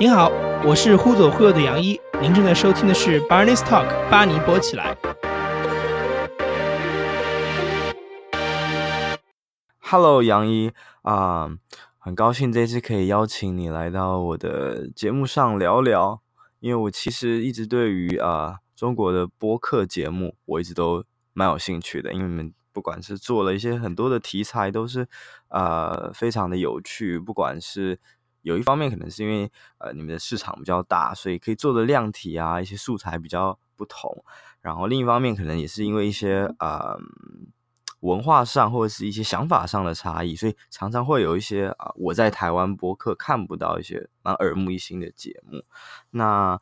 您好，我是忽左忽右的杨一，您正在收听的是 Barney's Talk，巴尼播起来。Hello，杨一啊很高兴这次可以邀请你来到我的节目上聊聊，因为我其实一直对于啊、中国的播客节目，我一直都蛮有兴趣的，因为你们不管是做了一些很多的题材，都是啊、非常的有趣，不管是。有一方面可能是因为呃你们的市场比较大，所以可以做的量体啊一些素材比较不同。然后另一方面可能也是因为一些呃文化上或者是一些想法上的差异，所以常常会有一些啊、我在台湾播客看不到一些蛮耳目一新的节目。那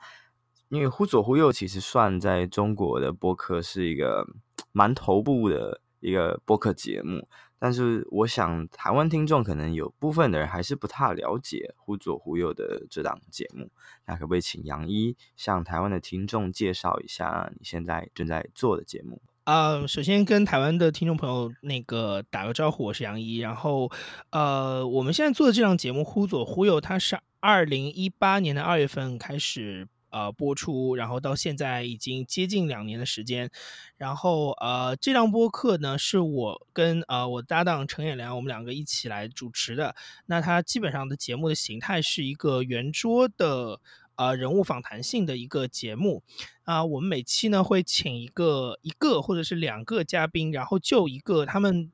因为忽左忽右其实算在中国的播客是一个 蛮头部的一个播客节目。但是我想，台湾听众可能有部分的人还是不太了解忽左忽右的这档节目。那可不可以请杨一向台湾的听众介绍一下你现在正在做的节目？呃，首先跟台湾的听众朋友那个打个招呼，我是杨一。然后，呃，我们现在做的这档节目《忽左忽右》，它是二零一八年的二月份开始。呃，播出，然后到现在已经接近两年的时间，然后呃，这档播客呢是我跟呃我搭档陈也良，我们两个一起来主持的。那它基本上的节目的形态是一个圆桌的呃人物访谈性的一个节目啊，我们每期呢会请一个一个或者是两个嘉宾，然后就一个他们。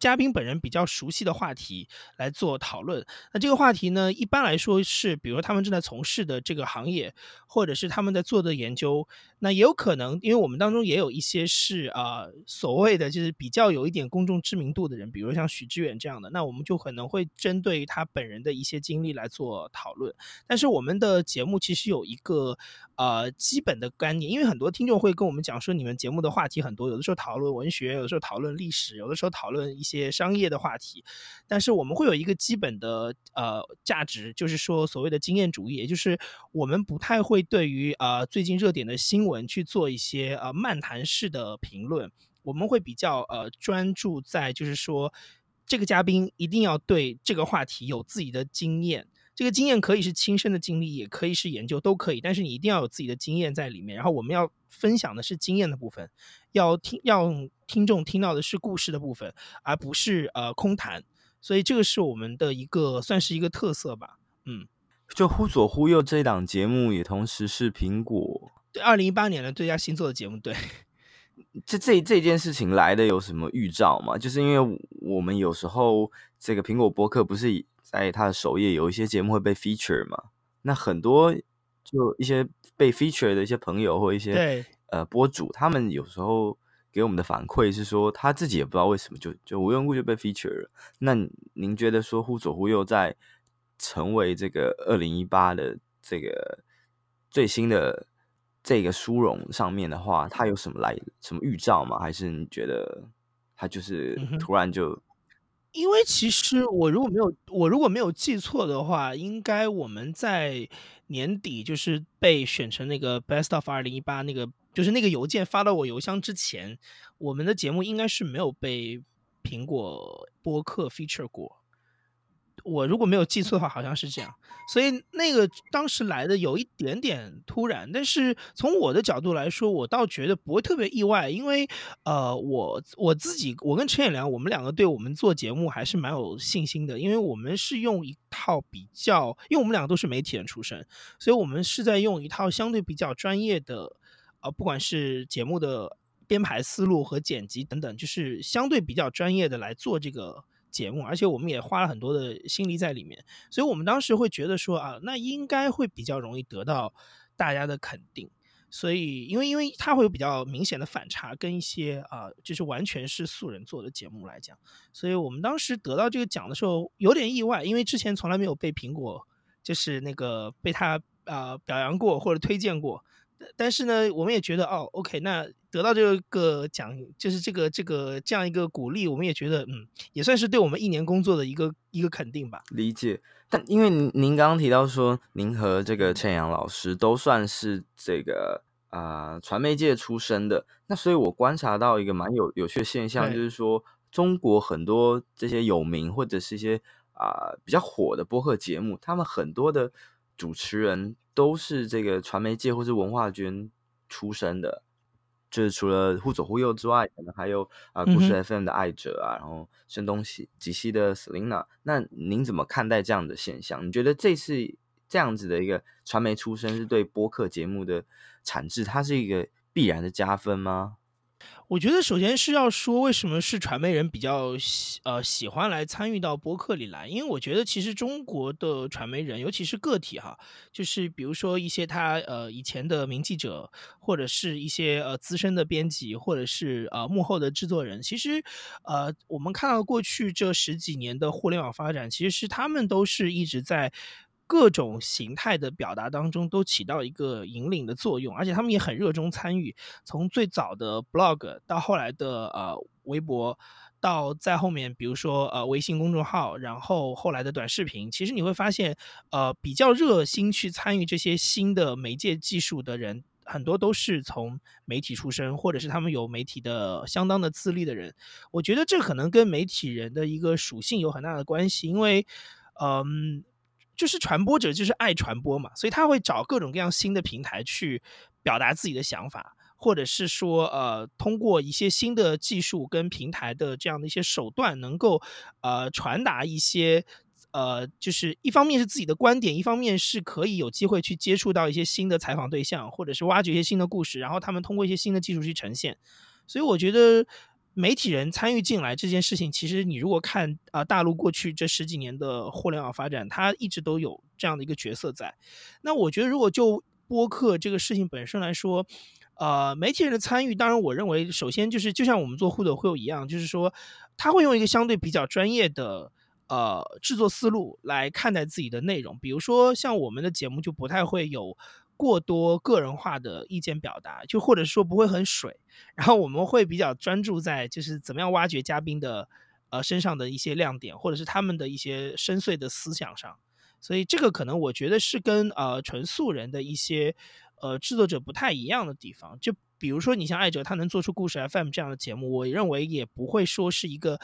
嘉宾本人比较熟悉的话题来做讨论。那这个话题呢，一般来说是，比如他们正在从事的这个行业，或者是他们在做的研究。那也有可能，因为我们当中也有一些是啊、所谓的就是比较有一点公众知名度的人，比如像许知远这样的，那我们就可能会针对他本人的一些经历来做讨论。但是我们的节目其实有一个呃基本的观念，因为很多听众会跟我们讲说，你们节目的话题很多，有的时候讨论文学，有的时候讨论历史，有的时候讨论一些商业的话题。但是我们会有一个基本的呃价值，就是说所谓的经验主义，也就是我们不太会对于呃最近热点的新闻。去做一些呃漫谈式的评论，我们会比较呃专注在就是说，这个嘉宾一定要对这个话题有自己的经验，这个经验可以是亲身的经历，也可以是研究，都可以。但是你一定要有自己的经验在里面。然后我们要分享的是经验的部分，要听要听众听到的是故事的部分，而不是呃空谈。所以这个是我们的一个算是一个特色吧。嗯，就忽左忽右这一档节目也同时是苹果。对，二零一八年的最佳新作的节目，对，这这这件事情来的有什么预兆吗？就是因为我们有时候这个苹果播客不是在它的首页有一些节目会被 feature 嘛？那很多就一些被 feature 的一些朋友或一些对呃播主，他们有时候给我们的反馈是说，他自己也不知道为什么就就无缘无故就被 feature 了。那您觉得说忽左忽右在成为这个二零一八的这个最新的？这个殊荣上面的话，它有什么来什么预兆吗？还是你觉得他就是突然就？因为其实我如果没有我如果没有记错的话，应该我们在年底就是被选成那个 Best of 二零一八那个，就是那个邮件发到我邮箱之前，我们的节目应该是没有被苹果播客 feature 过。我如果没有记错的话，好像是这样，所以那个当时来的有一点点突然，但是从我的角度来说，我倒觉得不会特别意外，因为呃，我我自己，我跟陈彦良，我们两个对我们做节目还是蛮有信心的，因为我们是用一套比较，因为我们两个都是媒体人出身，所以我们是在用一套相对比较专业的，呃，不管是节目的编排思路和剪辑等等，就是相对比较专业的来做这个。节目，而且我们也花了很多的心力在里面，所以我们当时会觉得说啊，那应该会比较容易得到大家的肯定。所以，因为因为它会有比较明显的反差，跟一些啊，就是完全是素人做的节目来讲，所以我们当时得到这个奖的时候有点意外，因为之前从来没有被苹果就是那个被他啊表扬过或者推荐过。但是呢，我们也觉得哦，OK，那得到这个奖，就是这个这个这样一个鼓励，我们也觉得嗯，也算是对我们一年工作的一个一个肯定吧。理解。但因为您您刚刚提到说，您和这个陈阳老师都算是这个啊、呃、传媒界出身的，那所以我观察到一个蛮有有趣的现象，就是说中国很多这些有名或者是一些啊、呃、比较火的播客节目，他们很多的主持人都是这个传媒界或是文化圈出身的，就是除了忽左忽右之外，可能还有啊、呃、故事 FM 的爱者啊，嗯、然后声东西极西的 Selina。那您怎么看待这样的现象？你觉得这次这样子的一个传媒出身是对播客节目的产制，它是一个必然的加分吗？我觉得首先是要说，为什么是传媒人比较喜呃喜欢来参与到播客里来？因为我觉得其实中国的传媒人，尤其是个体哈，就是比如说一些他呃以前的名记者，或者是一些呃资深的编辑，或者是呃幕后的制作人，其实呃我们看到过去这十几年的互联网发展，其实是他们都是一直在。各种形态的表达当中都起到一个引领的作用，而且他们也很热衷参与。从最早的 blog 到后来的呃微博，到在后面比如说呃微信公众号，然后后来的短视频，其实你会发现，呃比较热心去参与这些新的媒介技术的人，很多都是从媒体出身，或者是他们有媒体的相当的资历的人。我觉得这可能跟媒体人的一个属性有很大的关系，因为嗯。就是传播者就是爱传播嘛，所以他会找各种各样新的平台去表达自己的想法，或者是说，呃，通过一些新的技术跟平台的这样的一些手段，能够呃传达一些呃，就是一方面是自己的观点，一方面是可以有机会去接触到一些新的采访对象，或者是挖掘一些新的故事，然后他们通过一些新的技术去呈现。所以我觉得。媒体人参与进来这件事情，其实你如果看啊、大陆过去这十几年的互联网发展，它一直都有这样的一个角色在。那我觉得，如果就播客这个事情本身来说，呃，媒体人的参与，当然我认为，首先就是就像我们做互动会有一样，就是说他会用一个相对比较专业的呃制作思路来看待自己的内容。比如说像我们的节目就不太会有。过多个人化的意见表达，就或者说不会很水，然后我们会比较专注在就是怎么样挖掘嘉宾的呃身上的一些亮点，或者是他们的一些深邃的思想上，所以这个可能我觉得是跟呃纯素人的一些呃制作者不太一样的地方。就比如说你像艾哲，他能做出故事 FM 这样的节目，我认为也不会说是一个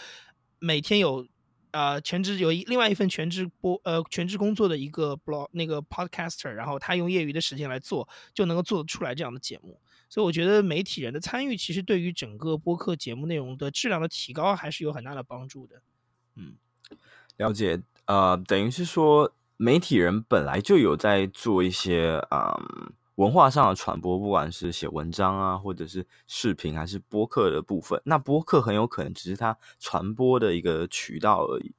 每天有。呃，全职有一另外一份全职播呃全职工作的一个 blog 那个 podcaster，然后他用业余的时间来做，就能够做得出来这样的节目。所以我觉得媒体人的参与，其实对于整个播客节目内容的质量的提高，还是有很大的帮助的。嗯，了解。呃，等于是说媒体人本来就有在做一些。嗯文化上的传播，不管是写文章啊，或者是视频，还是播客的部分，那播客很有可能只是它传播的一个渠道而已，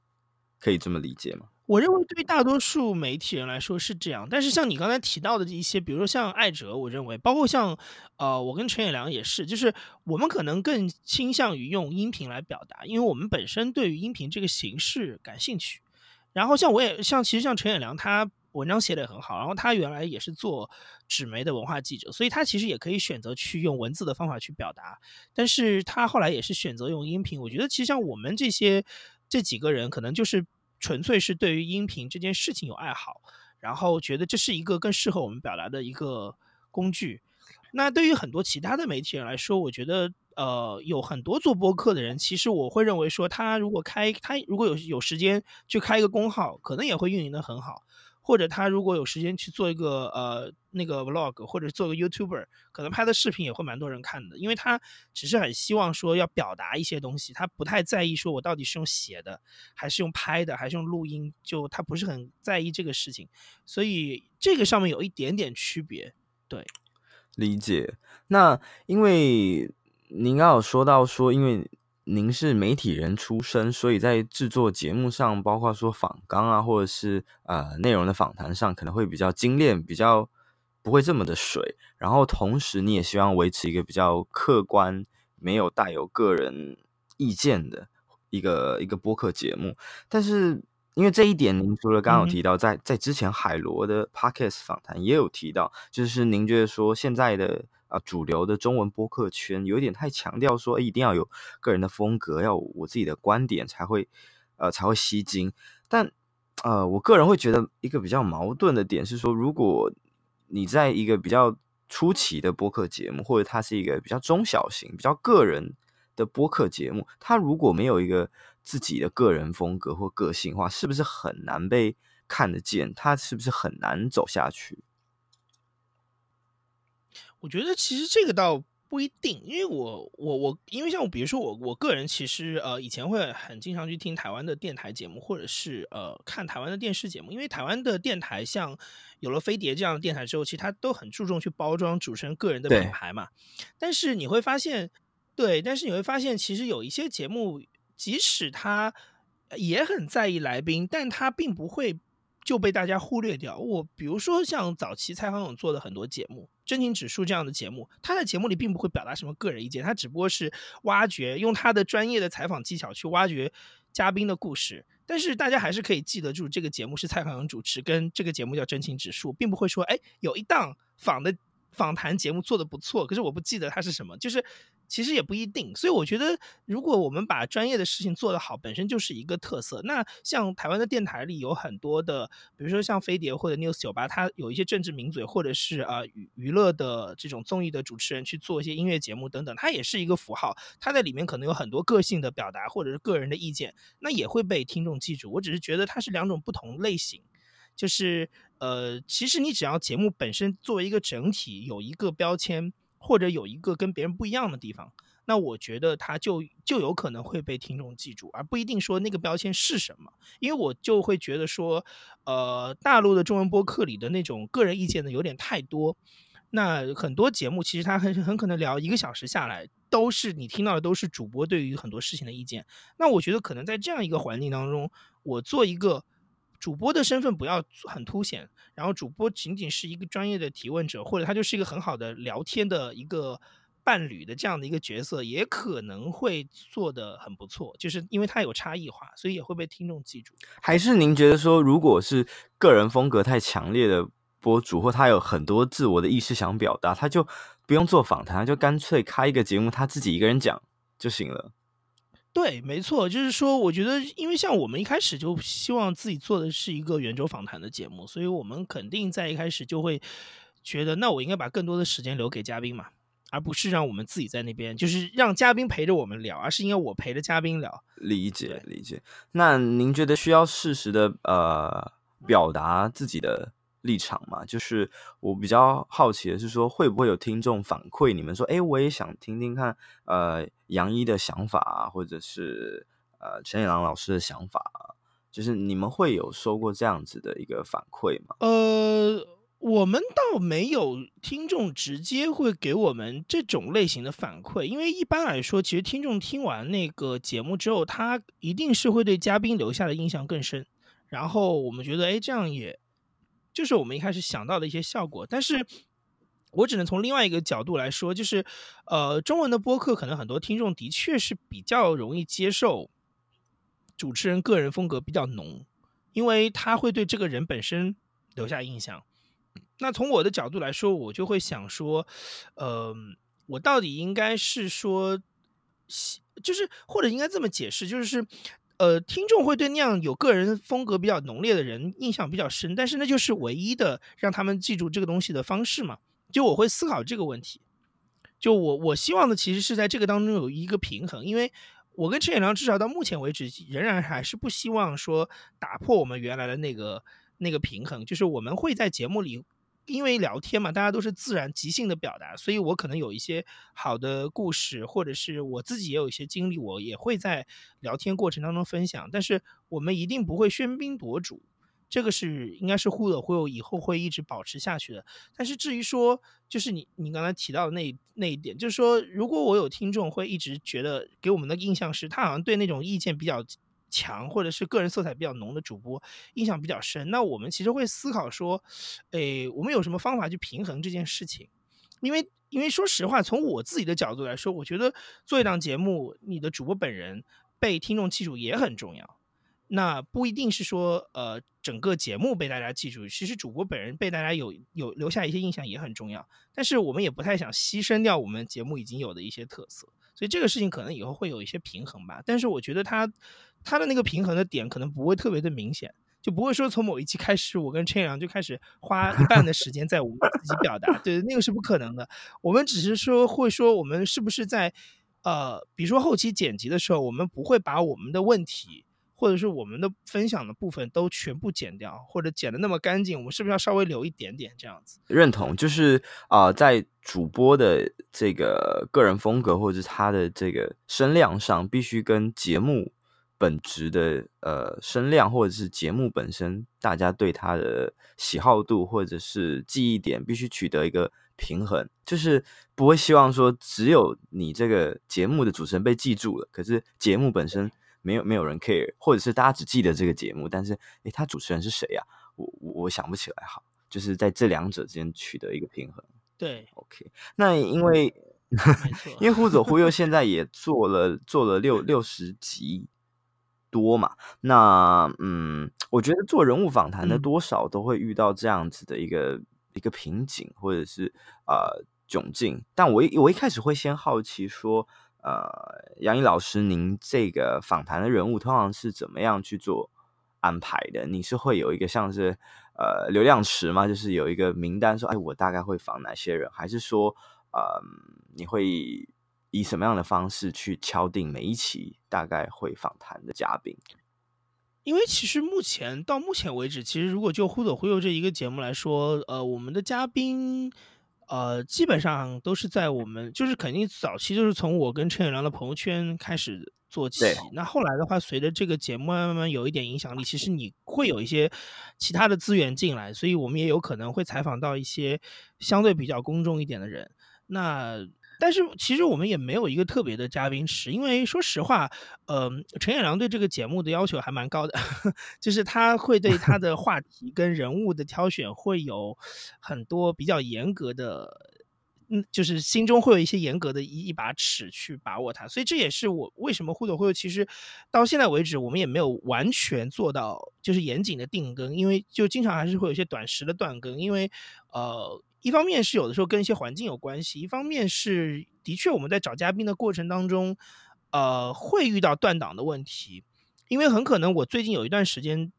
可以这么理解吗？我认为对于大多数媒体人来说是这样，但是像你刚才提到的一些，比如说像艾哲，我认为包括像呃，我跟陈也良也是，就是我们可能更倾向于用音频来表达，因为我们本身对于音频这个形式感兴趣。然后像我也像，其实像陈也良他。文章写得很好，然后他原来也是做纸媒的文化记者，所以他其实也可以选择去用文字的方法去表达，但是他后来也是选择用音频。我觉得其实像我们这些这几个人，可能就是纯粹是对于音频这件事情有爱好，然后觉得这是一个更适合我们表达的一个工具。那对于很多其他的媒体人来说，我觉得呃有很多做播客的人，其实我会认为说，他如果开他如果有有时间去开一个公号，可能也会运营得很好。或者他如果有时间去做一个呃那个 vlog，或者做个 YouTuber，可能拍的视频也会蛮多人看的，因为他只是很希望说要表达一些东西，他不太在意说我到底是用写的，还是用拍的，还是用录音，就他不是很在意这个事情，所以这个上面有一点点区别，对，理解。那因为您刚有说到说，因为。您是媒体人出身，所以在制作节目上，包括说访纲啊，或者是呃内容的访谈上，可能会比较精炼，比较不会这么的水。然后同时，你也希望维持一个比较客观，没有带有个人意见的一个一个播客节目。但是因为这一点，您除了刚刚有提到，在在之前海螺的 Podcast 访谈也有提到，就是您觉得说现在的。啊，主流的中文播客圈有点太强调说，一定要有个人的风格，要我自己的观点才会，呃，才会吸睛。但，呃，我个人会觉得一个比较矛盾的点是说，如果你在一个比较初期的播客节目，或者它是一个比较中小型、比较个人的播客节目，它如果没有一个自己的个人风格或个性化，是不是很难被看得见？他是不是很难走下去？我觉得其实这个倒不一定，因为我我我，因为像，比如说我我个人其实呃以前会很经常去听台湾的电台节目，或者是呃看台湾的电视节目，因为台湾的电台像有了飞碟这样的电台之后，其实它都很注重去包装主持人个人的品牌嘛。但是你会发现，对，但是你会发现，其实有一些节目，即使他也很在意来宾，但他并不会。就被大家忽略掉。我比如说像早期蔡康永做的很多节目，《真情指数》这样的节目，他在节目里并不会表达什么个人意见，他只不过是挖掘，用他的专业的采访技巧去挖掘嘉宾的故事。但是大家还是可以记得住，这个节目是蔡康永主持，跟这个节目叫《真情指数》，并不会说，哎，有一档访的访谈节目做得不错，可是我不记得它是什么，就是。其实也不一定，所以我觉得，如果我们把专业的事情做得好，本身就是一个特色。那像台湾的电台里有很多的，比如说像飞碟或者 News 酒吧，它有一些政治名嘴或者是啊娱娱乐的这种综艺的主持人去做一些音乐节目等等，它也是一个符号，它在里面可能有很多个性的表达或者是个人的意见，那也会被听众记住。我只是觉得它是两种不同类型，就是呃，其实你只要节目本身作为一个整体有一个标签。或者有一个跟别人不一样的地方，那我觉得他就就有可能会被听众记住，而不一定说那个标签是什么。因为我就会觉得说，呃，大陆的中文播客里的那种个人意见呢有点太多。那很多节目其实它很很可能聊一个小时下来，都是你听到的都是主播对于很多事情的意见。那我觉得可能在这样一个环境当中，我做一个。主播的身份不要很凸显，然后主播仅仅是一个专业的提问者，或者他就是一个很好的聊天的一个伴侣的这样的一个角色，也可能会做得很不错。就是因为他有差异化，所以也会被听众记住。还是您觉得说，如果是个人风格太强烈的播主，或他有很多自我的意识想表达，他就不用做访谈，就干脆开一个节目，他自己一个人讲就行了。对，没错，就是说，我觉得，因为像我们一开始就希望自己做的是一个圆桌访谈的节目，所以我们肯定在一开始就会觉得，那我应该把更多的时间留给嘉宾嘛，而不是让我们自己在那边，就是让嘉宾陪着我们聊，而是应该我陪着嘉宾聊。理解，理解。那您觉得需要适时的呃表达自己的？立场嘛，就是我比较好奇的是说，会不会有听众反馈你们说，哎，我也想听听看，呃，杨一的想法，或者是呃陈也郎老师的想法，就是你们会有收过这样子的一个反馈吗？呃，我们倒没有听众直接会给我们这种类型的反馈，因为一般来说，其实听众听完那个节目之后，他一定是会对嘉宾留下的印象更深，然后我们觉得，哎，这样也。就是我们一开始想到的一些效果，但是我只能从另外一个角度来说，就是，呃，中文的播客可能很多听众的确是比较容易接受主持人个人风格比较浓，因为他会对这个人本身留下印象。那从我的角度来说，我就会想说，呃，我到底应该是说，就是或者应该这么解释，就是。呃，听众会对那样有个人风格比较浓烈的人印象比较深，但是那就是唯一的让他们记住这个东西的方式嘛。就我会思考这个问题，就我我希望的其实是在这个当中有一个平衡，因为我跟陈远良至少到目前为止仍然还是不希望说打破我们原来的那个那个平衡，就是我们会在节目里。因为聊天嘛，大家都是自然即兴的表达，所以我可能有一些好的故事，或者是我自己也有一些经历，我也会在聊天过程当中分享。但是我们一定不会喧宾夺主，这个是应该是忽左忽有以后会一直保持下去的。但是至于说，就是你你刚才提到的那那一点，就是说，如果我有听众会一直觉得给我们的印象是他好像对那种意见比较。强或者是个人色彩比较浓的主播印象比较深，那我们其实会思考说，诶，我们有什么方法去平衡这件事情？因为，因为说实话，从我自己的角度来说，我觉得做一档节目，你的主播本人被听众记住也很重要。那不一定是说，呃，整个节目被大家记住，其实主播本人被大家有有留下一些印象也很重要。但是我们也不太想牺牲掉我们节目已经有的一些特色，所以这个事情可能以后会有一些平衡吧。但是我觉得它。他的那个平衡的点可能不会特别的明显，就不会说从某一期开始，我跟陈阳就开始花一半的时间在我们自己表达，对，那个是不可能的。我们只是说会说，我们是不是在呃，比如说后期剪辑的时候，我们不会把我们的问题或者是我们的分享的部分都全部剪掉，或者剪的那么干净，我们是不是要稍微留一点点这样子？认同，就是啊、在主播的这个个人风格或者是他的这个声量上，必须跟节目。本质的呃声量，或者是节目本身，大家对他的喜好度或者是记忆点，必须取得一个平衡，就是不会希望说只有你这个节目的主持人被记住了，可是节目本身没有没有人 care，或者是大家只记得这个节目，但是诶，他主持人是谁呀？我我想不起来，好，就是在这两者之间取得一个平衡。对，OK，那因为因为忽左忽右现在也做了做了六六十集。多嘛？那嗯，我觉得做人物访谈的多少都会遇到这样子的一个、嗯、一个瓶颈，或者是呃窘境。但我一我一开始会先好奇说，呃，杨毅老师，您这个访谈的人物通常是怎么样去做安排的？你是会有一个像是呃流量池吗？就是有一个名单说，哎，我大概会访哪些人？还是说，呃，你会？以什么样的方式去敲定每一期大概会访谈的嘉宾？因为其实目前到目前为止，其实如果就《忽左忽右》这一个节目来说，呃，我们的嘉宾，呃，基本上都是在我们就是肯定早期就是从我跟陈友良的朋友圈开始做起。那后来的话，随着这个节目慢慢慢慢有一点影响力，其实你会有一些其他的资源进来，所以我们也有可能会采访到一些相对比较公众一点的人。那但是其实我们也没有一个特别的嘉宾池，因为说实话，呃，陈远良对这个节目的要求还蛮高的，就是他会对他的话题跟人物的挑选会有很多比较严格的，嗯，就是心中会有一些严格的一一把尺去把握它，所以这也是我为什么忽左忽右，其实到现在为止我们也没有完全做到就是严谨的定更，因为就经常还是会有一些短时的断更，因为呃。一方面是有的时候跟一些环境有关系，一方面是的确我们在找嘉宾的过程当中，呃，会遇到断档的问题，因为很可能我最近有一段时间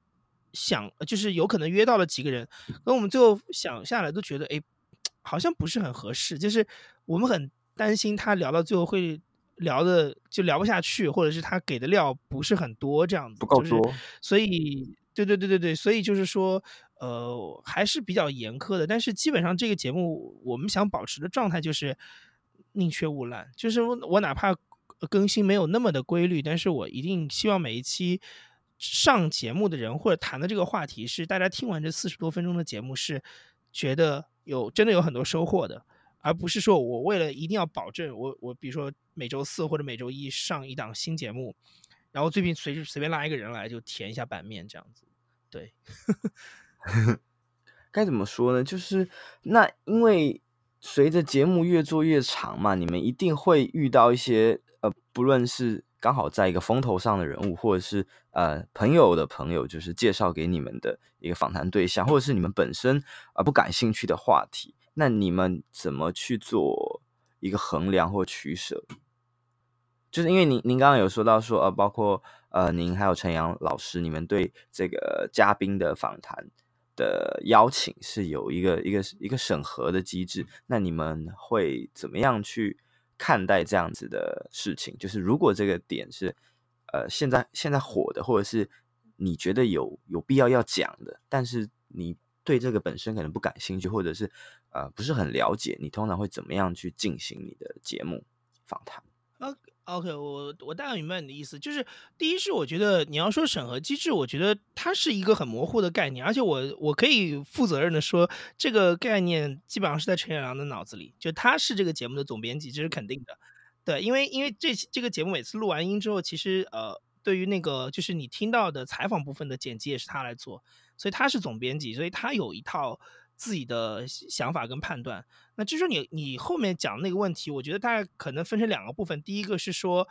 想，就是有可能约到了几个人，那我们最后想下来都觉得，哎，好像不是很合适，就是我们很担心他聊到最后会聊的就聊不下去，或者是他给的料不是很多这样子，不够多，就是，所以，对对对对对，所以就是说。呃，还是比较严苛的，但是基本上这个节目我们想保持的状态就是宁缺毋滥，就是我哪怕更新没有那么的规律，但是我一定希望每一期上节目的人或者谈的这个话题是大家听完这四十多分钟的节目是觉得有真的有很多收获的，而不是说我为了一定要保证我我比如说每周四或者每周一上一档新节目，然后最近随随便拉一个人来就填一下版面这样子，对。该怎么说呢？就是那因为随着节目越做越长嘛，你们一定会遇到一些呃，不论是刚好在一个风头上的人物，或者是呃朋友的朋友，就是介绍给你们的一个访谈对象，或者是你们本身啊、呃、不感兴趣的话题，那你们怎么去做一个衡量或取舍？就是因为您您刚刚有说到说呃，包括呃您还有陈阳老师，你们对这个嘉宾的访谈。的邀请是有一个一个一个审核的机制，那你们会怎么样去看待这样子的事情？就是如果这个点是呃现在现在火的，或者是你觉得有有必要要讲的，但是你对这个本身可能不感兴趣，或者是呃不是很了解，你通常会怎么样去进行你的节目访谈？OK，我我大概明白你的意思，就是第一是我觉得你要说审核机制，我觉得它是一个很模糊的概念，而且我我可以负责任的说，这个概念基本上是在陈远良的脑子里，就他是这个节目的总编辑，这是肯定的，对，因为因为这这个节目每次录完音之后，其实呃，对于那个就是你听到的采访部分的剪辑也是他来做，所以他是总编辑，所以他有一套。自己的想法跟判断，那就是说你你后面讲那个问题，我觉得大概可能分成两个部分。第一个是说，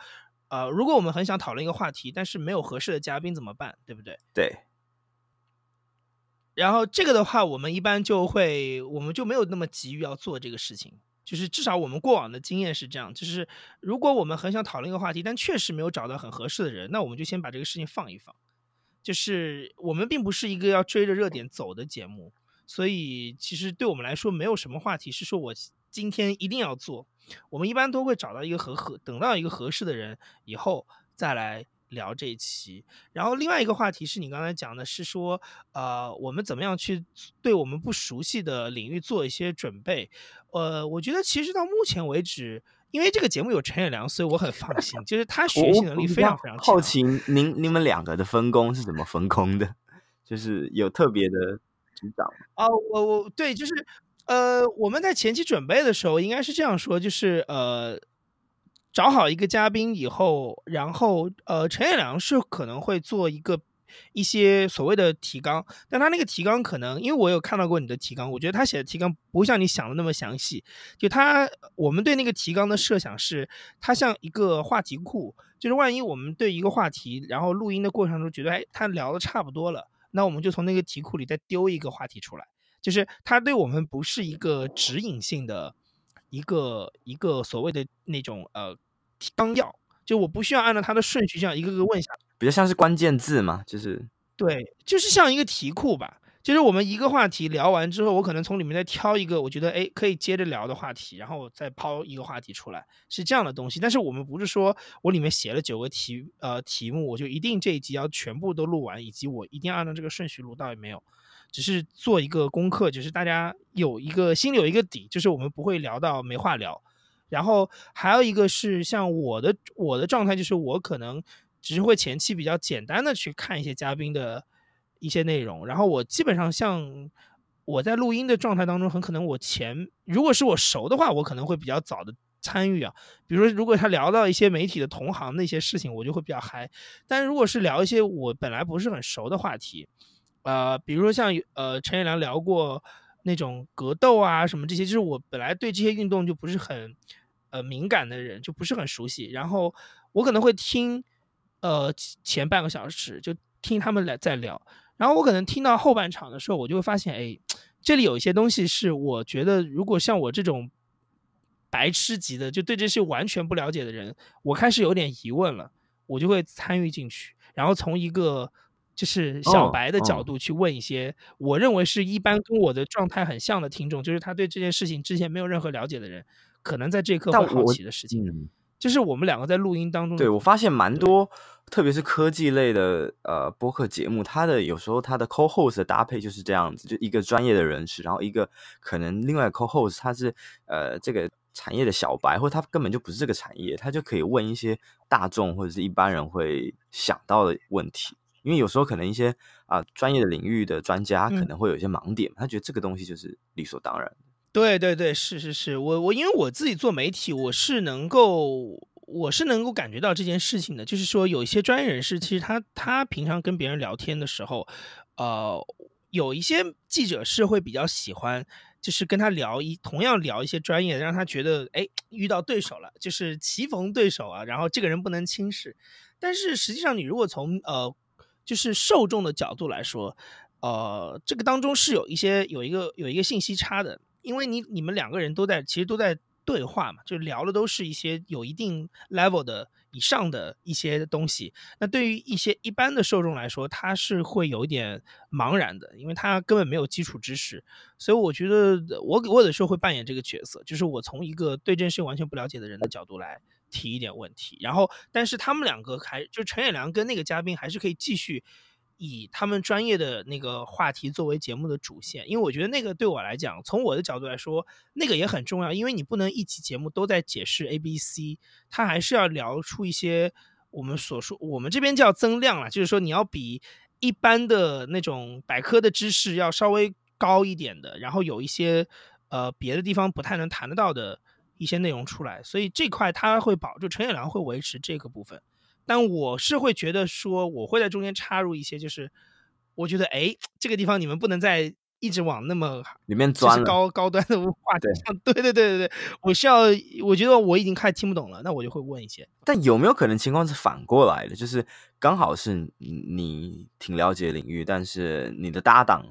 呃，如果我们很想讨论一个话题，但是没有合适的嘉宾怎么办，对不对？对。然后这个的话，我们一般就会，我们就没有那么急于要做这个事情。就是至少我们过往的经验是这样，就是如果我们很想讨论一个话题，但确实没有找到很合适的人，那我们就先把这个事情放一放。就是我们并不是一个要追着热点走的节目。所以，其实对我们来说，没有什么话题是说我今天一定要做。我们一般都会找到一个合合，等到一个合适的人以后再来聊这一期。然后另外一个话题是你刚才讲的，是说呃，我们怎么样去对我们不熟悉的领域做一些准备。呃，我觉得其实到目前为止，因为这个节目有陈远良，所以我很放心，就是他学习能力非常非常强。好奇您你们两个的分工是怎么分工的？就是有特别的组长哦，我我对，就是。呃，我们在前期准备的时候，应该是这样说，就是呃，找好一个嘉宾以后，然后呃，陈也良是可能会做一个一些所谓的提纲，但他那个提纲可能，因为我有看到过你的提纲，我觉得他写的提纲不像你想的那么详细。就他，我们对那个提纲的设想是，它像一个话题库，就是万一我们对一个话题，然后录音的过程中觉得，哎，他聊的差不多了，那我们就从那个题库里再丢一个话题出来。就是它对我们不是一个指引性的一个一个所谓的那种呃纲要，就我不需要按照它的顺序这样一个个问下，比较像是关键字嘛，就是对，就是像一个题库吧。就是我们一个话题聊完之后，我可能从里面再挑一个我觉得哎可以接着聊的话题，然后再抛一个话题出来，是这样的东西。但是我们不是说我里面写了九个题呃题目，我就一定这一集要全部都录完，以及我一定要按照这个顺序录，倒也没有。只是做一个功课，就是大家有一个心里有一个底，就是我们不会聊到没话聊。然后还有一个是像我的我的状态，就是我可能只是会前期比较简单的去看一些嘉宾的一些内容，然后我基本上像我在录音的状态当中，很可能我前如果是我熟的话，我可能会比较早的参与啊。比如说如果他聊到一些媒体的同行那些事情，我就会比较嗨。但如果是聊一些我本来不是很熟的话题，呃，比如说像呃陈也良聊过那种格斗啊什么这些，就是我本来对这些运动就不是很呃敏感的人，就不是很熟悉。然后我可能会听呃前半个小时，就听他们来在聊。然后我可能听到后半场的时候，我就会发现，哎，这里有一些东西是我觉得，如果像我这种白痴级的，就对这些完全不了解的人，我开始有点疑问了，我就会参与进去，然后从一个。就是小白的角度去问一些我认为是一般跟我的状态很像的听众，就是他对这件事情之前没有任何了解的人，可能在这一刻会好奇的事情。嗯，就是我们两个在录音当中，对，我发现蛮多，特别是科技类的呃播客节目，它的有时候它的 co-host 的搭配就是这样子，就一个专业的人士，然后一个可能另外 co-host 他是呃这个产业的小白，或者他根本就不是这个产业，他就可以问一些大众或者是一般人会想到的问题。因为有时候可能一些啊、呃、专业的领域的专家可能会有一些盲点，嗯，他觉得这个东西就是理所当然。对对对，是是是，我我因为我自己做媒体，我是能够我是能够感觉到这件事情的，就是说有一些专业人士，其实他他平常跟别人聊天的时候，呃，有一些记者是会比较喜欢，就是跟他聊一同样聊一些专业，让他觉得哎遇到对手了，就是棋逢对手啊，然后这个人不能轻视。但是实际上，你如果从呃。就是受众的角度来说，呃，这个当中是有一些有一个有一个信息差的，因为你你们两个人都在其实都在对话嘛，就聊的都是一些有一定 level 的以上的一些东西。那对于一些一般的受众来说，他是会有一点茫然的，因为他根本没有基础知识。所以我觉得我我有的时候会扮演这个角色，就是我从一个对这件事完全不了解的人的角度来。提一点问题，然后，但是他们两个还就陈也良跟那个嘉宾还是可以继续以他们专业的那个话题作为节目的主线，因为我觉得那个对我来讲，从我的角度来说，那个也很重要，因为你不能一期节目都在解释 A、B、C，他还是要聊出一些我们所说我们这边叫增量了，就是说你要比一般的那种百科的知识要稍微高一点的，然后有一些呃别的地方不太能谈得到的。一些内容出来，所以这块他会保，就陈也良会维持这个部分，但我是会觉得说，我会在中间插入一些，就是我觉得，哎，这个地方你们不能再一直往那么里面钻高高端的话题上，对对对对对，我需要，我觉得我已经开始听不懂了，那我就会问一些。但有没有可能情况是反过来的，就是刚好是你挺了解领域，但是你的搭档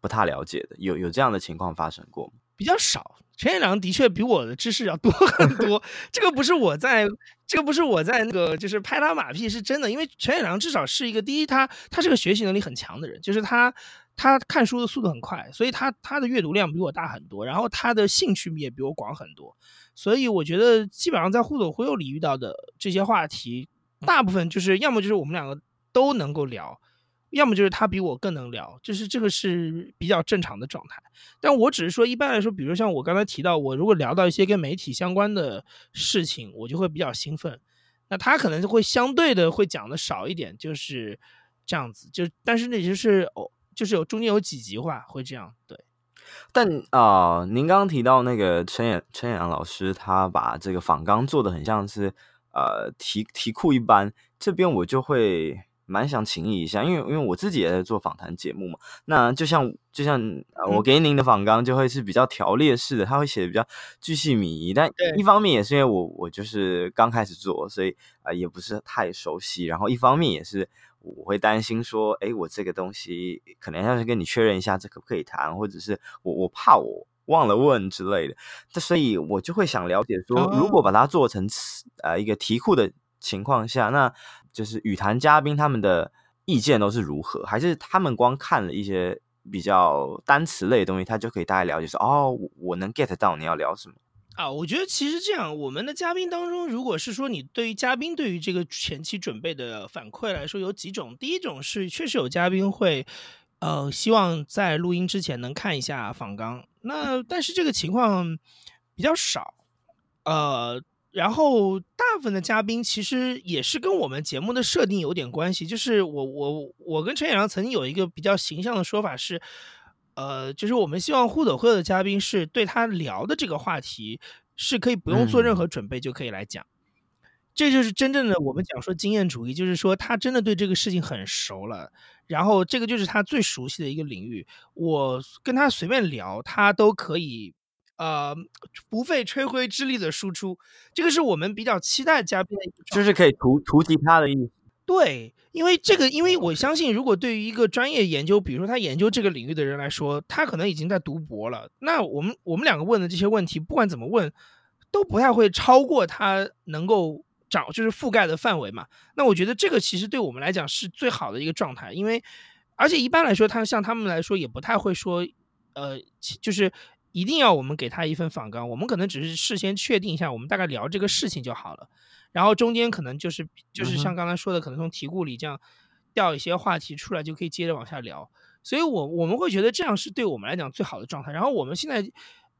不太了解的，有有这样的情况发生过吗？比较少。陈也良的确比我的知识要多很 多，这个不是我在，这个不是我在那个就是拍他马屁，是真的。因为陈也良至少是一个第一，他他是个学习能力很强的人，就是他他看书的速度很快，所以他他的阅读量比我大很多，然后他的兴趣也比我广很多，所以我觉得基本上在互左互右里遇到的这些话题，大部分就是要么就是我们两个都能够聊，要么就是他比我更能聊，就是这个是比较正常的状态。但我只是说，一般来说，比如像我刚才提到，我如果聊到一些跟媒体相关的事情，我就会比较兴奋。那他可能就会相对的会讲的少一点，就是这样子。就但是那就是哦。就是有中间有几集话会这样，对。但啊、您刚刚提到那个陈衍陈衍阳老师，他把这个访纲做的很像是呃题题库一般，这边我就会蛮想请你一下，因为因为我自己也在做访谈节目嘛。那就像就像呃我给您的访纲就会是比较条列式的，他会写的比较巨细靡遗，但一方面也是因为我我就是刚开始做，所以啊、呃、也不是太熟悉，然后一方面也是。我会担心说，哎，我这个东西可能要是跟你确认一下，这可不可以谈，或者是我我怕我忘了问之类的，这所以我就会想了解说，如果把它做成呃一个题库的情况下，那就是与谈嘉宾他们的意见都是如何，还是他们光看了一些比较单词类的东西，他就可以大概了解说，哦，我能 get 到你要聊什么。啊，我觉得其实这样，我们的嘉宾当中，如果是说你对于嘉宾对于这个前期准备的反馈来说，有几种。第一种是确实有嘉宾会，呃，希望在录音之前能看一下访纲。那但是这个情况比较少，呃，然后大部分的嘉宾其实也是跟我们节目的设定有点关系。就是我我我跟陈衍阳曾经有一个比较形象的说法是。呃，就是我们希望互走会的嘉宾是对他聊的这个话题是可以不用做任何准备就可以来讲，嗯、这就是真正的我们讲说经验主义，就是说他真的对这个事情很熟了，然后这个就是他最熟悉的一个领域，我跟他随便聊，他都可以呃不费吹灰之力的输出，这个是我们比较期待嘉宾的，就是可以图图其他的意思。对，因为这个，因为我相信，如果对于一个专业研究，比如说他研究这个领域的人来说，他可能已经在读博了。那我们我们两个问的这些问题，不管怎么问，都不太会超过他能够找，就是覆盖的范围嘛。那我觉得这个其实对我们来讲是最好的一个状态，因为而且一般来说，他像他们来说也不太会说，呃，就是一定要我们给他一份访纲，我们可能只是事先确定一下，我们大概聊这个事情就好了。然后中间可能就是就是像刚才说的，可能从题库里这样调一些话题出来，就可以接着往下聊。所以我我们会觉得这样是对我们来讲最好的状态。然后我们现在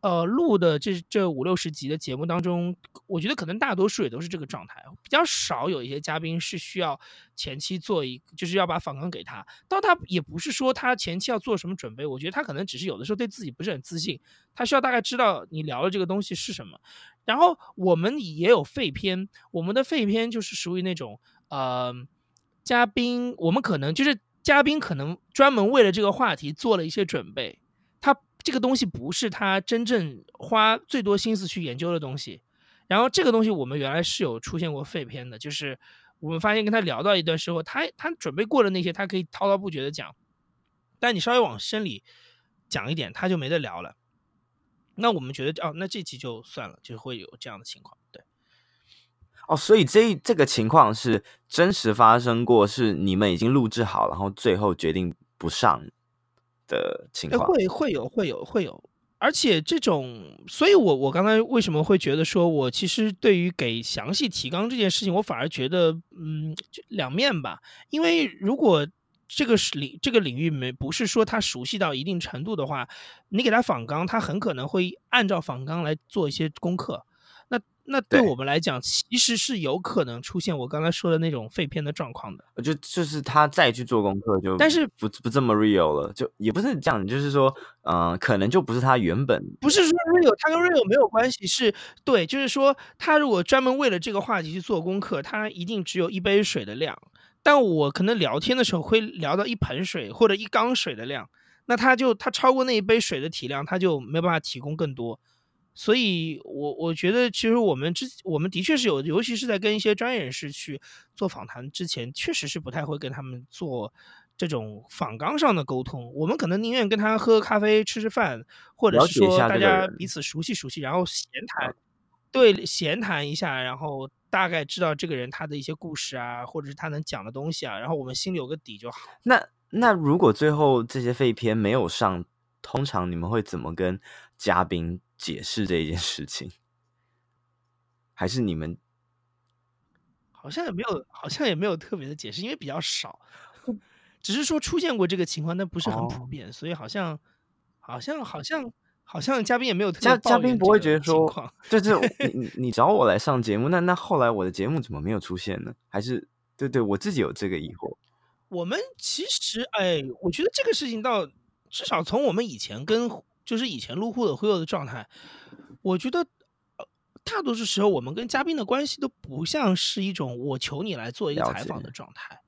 呃录的这这五六十集的节目当中，我觉得可能大多数也都是这个状态，比较少有一些嘉宾是需要前期做一就是要把访纲给他。但他也不是说他前期要做什么准备，我觉得他可能只是有的时候对自己不是很自信，他需要大概知道你聊的这个东西是什么。然后我们也有废片，我们的废片就是属于那种，呃，嘉宾，我们可能就是嘉宾可能专门为了这个话题做了一些准备，这个东西不是他真正花最多心思去研究的东西。然后这个东西我们原来是有出现过废片的，就是我们发现跟他聊到一段时候，他他准备过的那些，他可以滔滔不绝的讲，但你稍微往深里讲一点，他就没得聊了。那我们觉得哦，那这期就算了，就会有这样的情况，对。哦，所以这这个情况是真实发生过，是你们已经录制好，然后最后决定不上的情况。会会有会有会有，而且这种，所以我我刚才为什么会觉得说，我其实对于给详细提纲这件事情，我反而觉得嗯，就两面吧，因为如果。这个是领这个领域没不是说他熟悉到一定程度的话，你给他仿纲，他很可能会按照仿纲来做一些功课。那那对我们来讲，其实是有可能出现我刚才说的那种废片的状况的。就就是他再去做功课，就但是不不这么 real 了，就也不是这样，就是说，嗯、呃，可能就不是他原本不是说 real，他跟 real 没有关系，是对，就是说他如果专门为了这个话题去做功课，他一定只有一杯水的量。但我可能聊天的时候会聊到一盆水或者一缸水的量，那他就他超过那一杯水的体量，他就没办法提供更多。所以我，我我觉得其实我们之我们的确是有，尤其是在跟一些专业人士去做访谈之前，确实是不太会跟他们做这种访纲上的沟通。我们可能宁愿跟他喝咖啡、吃吃饭，或者是说大家彼此熟悉熟悉，然后闲谈。对，闲谈一下，然后大概知道这个人他的一些故事啊，或者是他能讲的东西啊，然后我们心里有个底就好。那那如果最后这些废片没有上，通常你们会怎么跟嘉宾解释这一件事情？还是你们好像也没有，好像也没有特别的解释，因为比较少，只是说出现过这个情况，但不是很普遍，哦、所以好像好像好像好像嘉宾也没有特别嘉嘉宾不会觉得说，就是你 你找我来上节目，那那后来我的节目怎么没有出现呢？还是对对，我自己有这个疑惑。我们其实哎，我觉得这个事情到至少从我们以前跟就是以前录户的会有的状态，我觉得。大多数时候，我们跟嘉宾的关系都不像是一种我求你来做一个采访的状态，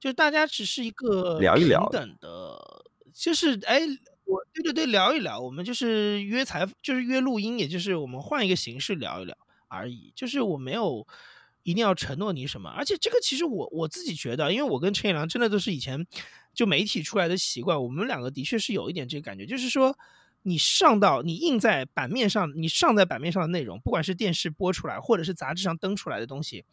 就大家只是一个聊一聊等的，就是哎，我对对对，聊一聊，我们就是约采，就是约录音，也就是我们换一个形式聊一聊而已，就是我没有一定要承诺你什么，而且这个其实我我自己觉得，因为我跟陈彦良真的都是以前就媒体出来的习惯，我们两个的确是有一点这个感觉，就是说。你上到你印在版面上，你上在版面上的内容，不管是电视播出来，或者是杂志上登出来的东西，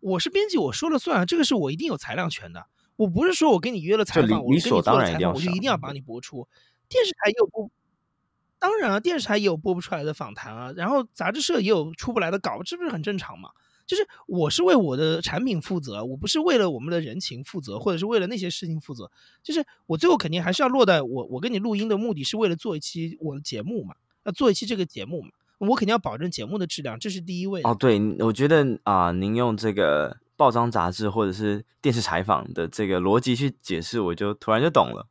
我是编辑，我说了算啊，这个是我一定有裁量权的。我不是说我跟你约了采访，我跟你做了采访，我就一定要把你播出。电视台也有播，当然啊，电视台也有播不出来的访谈啊，然后杂志社也有出不来的稿，这不是很正常吗？就是我是为我的产品负责，我不是为了我们的人情负责，或者是为了那些事情负责。就是我最后肯定还是要落在我我跟你录音的目的是为了做一期我的节目嘛，要做一期这个节目嘛，我肯定要保证节目的质量，这是第一位。哦，对，我觉得啊、呃，您用这个报章杂志或者是电视采访的这个逻辑去解释，我就突然就懂了。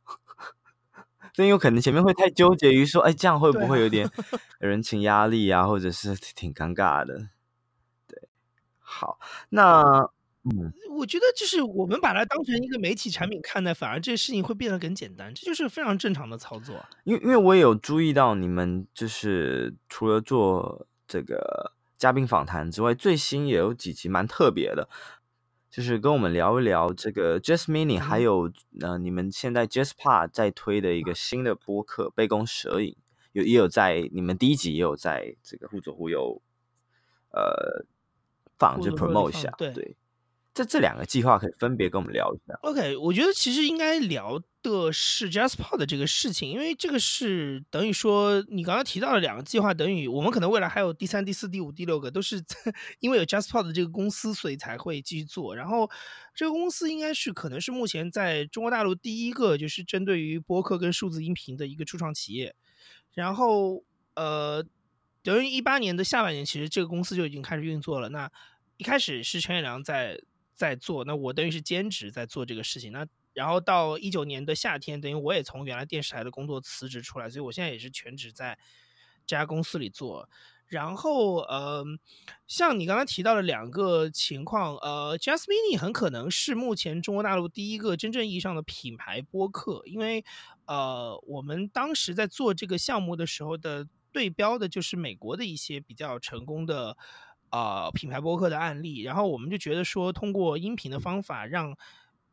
所以有可能前面会太纠结于说，哎，这样会不会有点 人情压力啊，或者是挺尴尬的。好，那嗯，我觉得就是我们把它当成一个媒体产品看待，反而这个事情会变得更简单，这就是非常正常的操作。因为因为我也有注意到你们就是除了做这个嘉宾访谈之外，最新也有几集蛮特别的，就是跟我们聊一聊这个 Jazz Mini，还有、嗯、呃你们现在 JazzPod 在推的一个新的播客《杯弓蛇影》，有也有在你们第一集也有在这个互左互右，呃。放就 promote 一下，对，对，这这两个计划可以分别跟我们聊一下。OK，我觉得其实应该聊的是 JazzPod 的这个事情，因为这个是等于说你刚刚提到的两个计划，等于我们可能未来还有第三、第四、第五、第六个，都是 因为有 JazzPod 的这个公司，所以才会继续做。然后这个公司应该是可能是目前在中国大陆第一个就是针对于播客跟数字音频的一个初创企业。然后呃，等于一八年的下半年，其实这个公司就已经开始运作了。那一开始是陈彦良在在做，那我等于是兼职在做这个事情。那然后到一九年的夏天，等于我也从原来电视台的工作辞职出来，所以我现在也是全职在这家公司里做。然后，呃，像你刚刚提到的两个情况，呃，Jazz Mini 很可能是目前中国大陆第一个真正意义上的品牌播客，因为呃，我们当时在做这个项目的时候的对标的就是美国的一些比较成功的。呃，品牌播客的案例，然后我们就觉得说，通过音频的方法让，让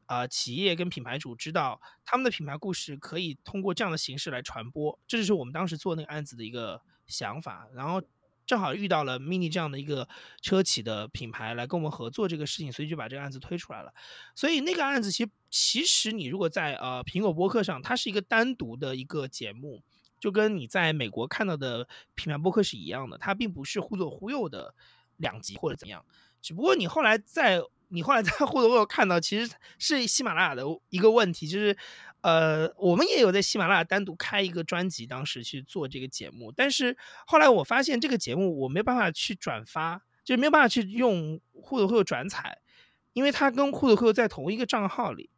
呃企业跟品牌主知道他们的品牌故事可以通过这样的形式来传播，这就是我们当时做那个案子的一个想法。然后正好遇到了 Mini 这样的一个车企的品牌来跟我们合作这个事情，所以就把这个案子推出来了。所以那个案子其实其实你如果在呃苹果播客上，它是一个单独的一个节目，就跟你在美国看到的品牌播客是一样的，它并不是忽左忽右的。两集或者怎么样，只不过你后来在你后来在忽左忽右看到，其实是喜马拉雅的一个问题，就是，呃，我们也有在喜马拉雅单独开一个专辑，当时去做这个节目，但是后来我发现这个节目我没有办法去转发，就没有办法去用忽左忽右转采，因为它跟忽左忽右在同一个账号里。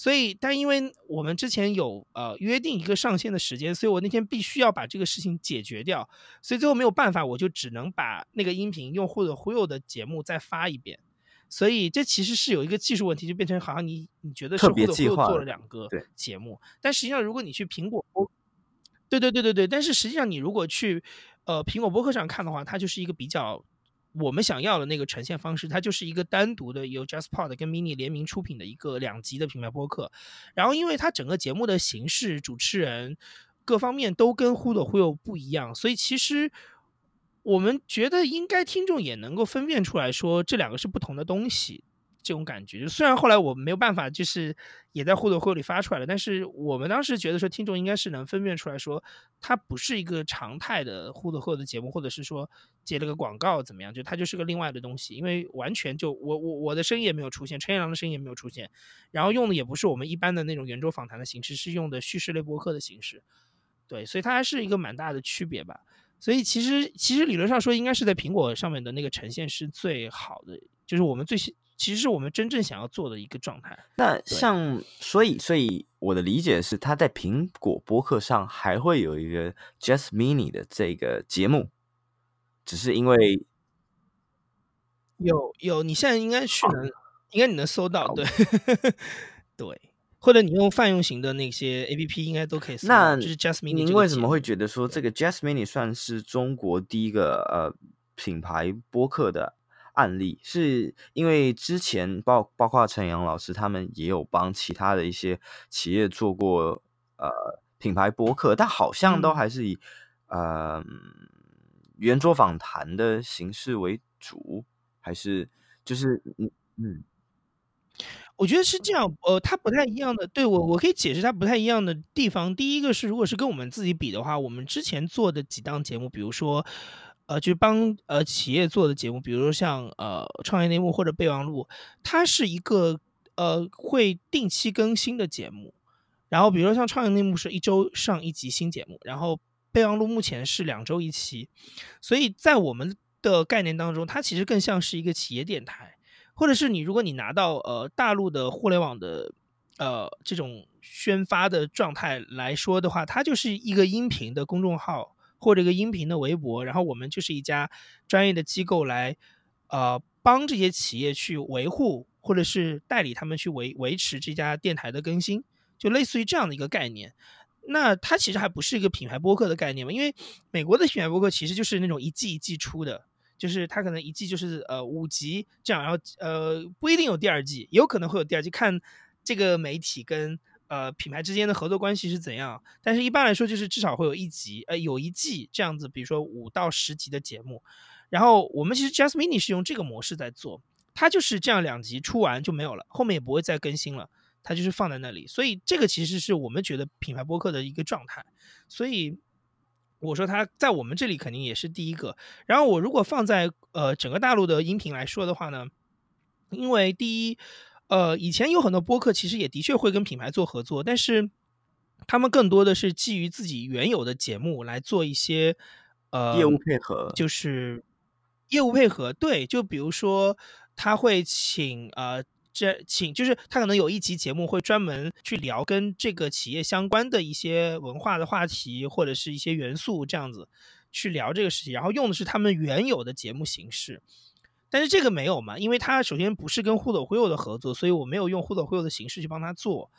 所以，但因为我们之前有呃约定一个上线的时间，所以我那天必须要把这个事情解决掉，所以最后没有办法，我就只能把那个音频用户的忽悠的节目再发一遍。所以这其实是有一个技术问题，就变成好像你你觉得是忽悠做了两个节目，但实际上如果你去苹果播，对对对对对，但是实际上你如果去呃苹果播客上看的话，它就是一个比较。我们想要的那个呈现方式，它就是一个单独的由 JazzPod 跟 Mini 联名出品的一个两集的品牌播客。然后，因为它整个节目的形式、主持人各方面都跟忽左忽右不一样，所以其实我们觉得应该听众也能够分辨出来说这两个是不同的东西。这种感觉。就虽然后来我没有办法，就是也在互动会里发出来了，但是我们当时觉得说，听众应该是能分辨出来说，它不是一个常态的互动会的节目，或者是说接了个广告怎么样，就它就是个另外的东西。因为完全就我我我的声音也没有出现，陈彦良的声音也没有出现，然后用的也不是我们一般的那种圆桌访谈的形式，是用的叙事类播客的形式。对，所以它还是一个蛮大的区别吧。所以其实其实理论上说，应该是在苹果上面的那个呈现是最好的，就是我们最其实是我们真正想要做的一个状态。那像所以所以我的理解是，它在苹果播客上还会有一个 Just Mini 的这个节目，只是因为有有，你现在应该去能，应该你能搜到，对 对。或者你用泛用型的那些 A P P 应该都可以搜。那就是 Just Mini。您为什么会觉得说这个 Just Mini 算是中国第一个呃品牌播客的案例？是因为之前包包括陈阳老师他们也有帮其他的一些企业做过呃品牌播客，但好像都还是以、嗯、呃圆桌访谈的形式为主，还是就是嗯嗯。我觉得是这样，呃，它不太一样的。对我，我可以解释它不太一样的地方。第一个是，如果是跟我们自己比的话，我们之前做的几档节目，比如说，呃，就是帮呃企业做的节目，比如说像呃创业内幕或者备忘录，它是一个呃会定期更新的节目。然后，比如说像创业内幕是一周上一集新节目，然后备忘录目前是两周一期。所以在我们的概念当中，它其实更像是一个企业电台。或者是你，如果你拿到呃大陆的互联网的呃这种宣发的状态来说的话，它就是一个音频的公众号或者一个音频的微博，然后我们就是一家专业的机构来呃帮这些企业去维护或者是代理他们去维维持这家电台的更新，就类似于这样的一个概念。那它其实还不是一个品牌播客的概念嘛，因为美国的品牌播客其实就是那种一季一季出的。就是它可能一季就是呃五集这样，然后呃不一定有第二季，有可能会有第二季，看这个媒体跟呃品牌之间的合作关系是怎样。但是一般来说，就是至少会有一集，呃有一季这样子，比如说五到十集的节目。然后我们其实 Just Mini 是用这个模式在做，它就是这样两集出完就没有了，后面也不会再更新了，它就是放在那里。所以这个其实是我们觉得品牌播客的一个状态。所以。我说它在我们这里肯定也是第一个。然后我如果放在呃整个大陆的音频来说的话呢，因为第一，呃以前有很多播客其实也的确会跟品牌做合作，但是他们更多的是基于自己原有的节目来做一些呃业务配合，就是业务配合。对，就比如说他会请呃。这请就是他可能有一集节目会专门去聊跟这个企业相关的一些文化的话题或者是一些元素这样子去聊这个事情，然后用的是他们原有的节目形式，但是这个没有嘛，因为他首先不是跟互走会友的合作，所以我没有用互走会友的形式去帮他做。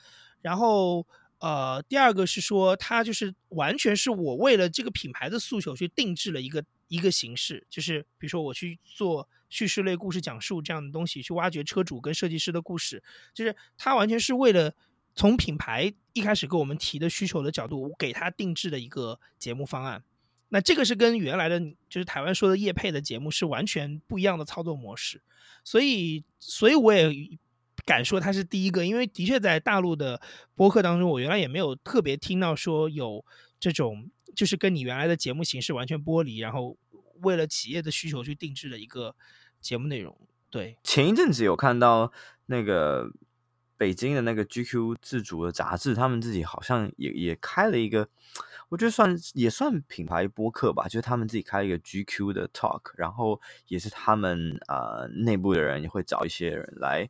然后呃，第二个是说他就是完全是我为了这个品牌的诉求去定制了一个一个形式，就是比如说我去做。叙事类故事讲述这样的东西，去挖掘车主跟设计师的故事，就是他完全是为了从品牌一开始给我们提的需求的角度，给他定制的一个节目方案。那这个是跟原来的，就是台湾说的业配的节目是完全不一样的操作模式。所以，所以我也敢说它是第一个，因为的确在大陆的播客当中，我原来也没有特别听到说有这种，就是跟你原来的节目形式完全剥离，然后为了企业的需求去定制的一个。节目内容对，前一阵子有看到那个北京的那个 GQ 自主的杂志，他们自己好像也也开了一个，我觉得算也算品牌播客吧，就是他们自己开一个 GQ 的 Talk，然后也是他们啊、呃、内部的人也会找一些人来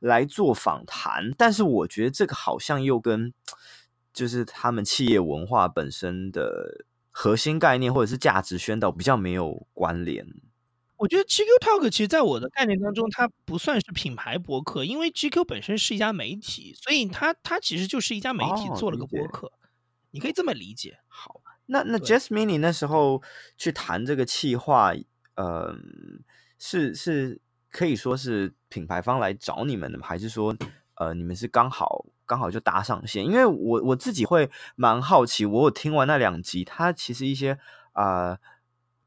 来做访谈，但是我觉得这个好像又跟就是他们企业文化本身的核心概念或者是价值宣导比较没有关联。我觉得 GQ Talk 其实，在我的概念当中，它不算是品牌播客，因为 GQ 本身是一家媒体，所以它它其实就是一家媒体做了个播客，哦、你可以这么理解。好，那那 Just Mini 那时候去谈这个企划，呃，是是可以说是品牌方来找你们的吗？还是说，呃，你们是刚好刚好就搭上线？因为我我自己会蛮好奇，我有听完那两集，它其实一些啊。呃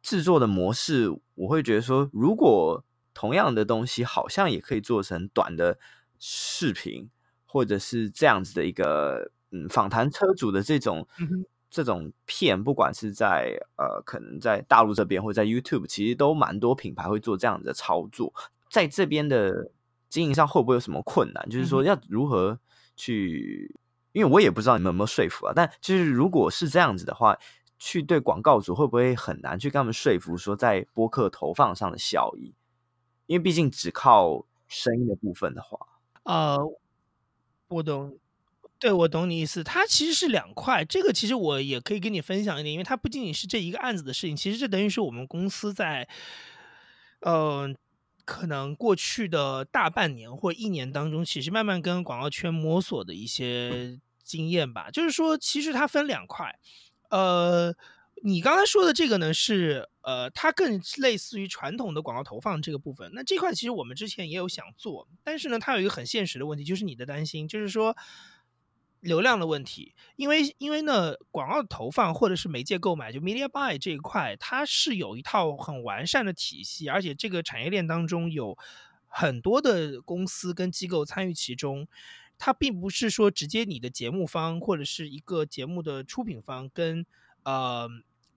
制作的模式，我会觉得说，如果同样的东西好像也可以做成短的视频，或者是这样子的一个嗯访谈车主的这种、嗯、这种片，不管是在呃可能在大陆这边或者在 YouTube，其实都蛮多品牌会做这样的操作，在这边的经营上会不会有什么困难？就是说要如何去？因为我也不知道你们有没有说服啊，但就是如果是这样子的话，去对广告主会不会很难去跟他们说服说在播客投放上的效益？因为毕竟只靠声音的部分的话，呃，我懂，对，我懂你意思。它其实是两块，这个其实我也可以跟你分享一点，因为它不仅仅是这一个案子的事情，其实这等于是我们公司在，呃，可能过去的大半年或一年当中，其实慢慢跟广告圈摸索的一些经验吧。就是说，其实它分两块，呃。你刚才说的这个呢，是呃，它更类似于传统的广告投放这个部分。那这块其实我们之前也有想做，但是呢，它有一个很现实的问题，就是你的担心，就是说流量的问题。因为因为呢，广告投放或者是媒介购买，就 media buy 这一块，它是有一套很完善的体系，而且这个产业链当中有很多的公司跟机构参与其中。它并不是说直接你的节目方或者是一个节目的出品方跟呃。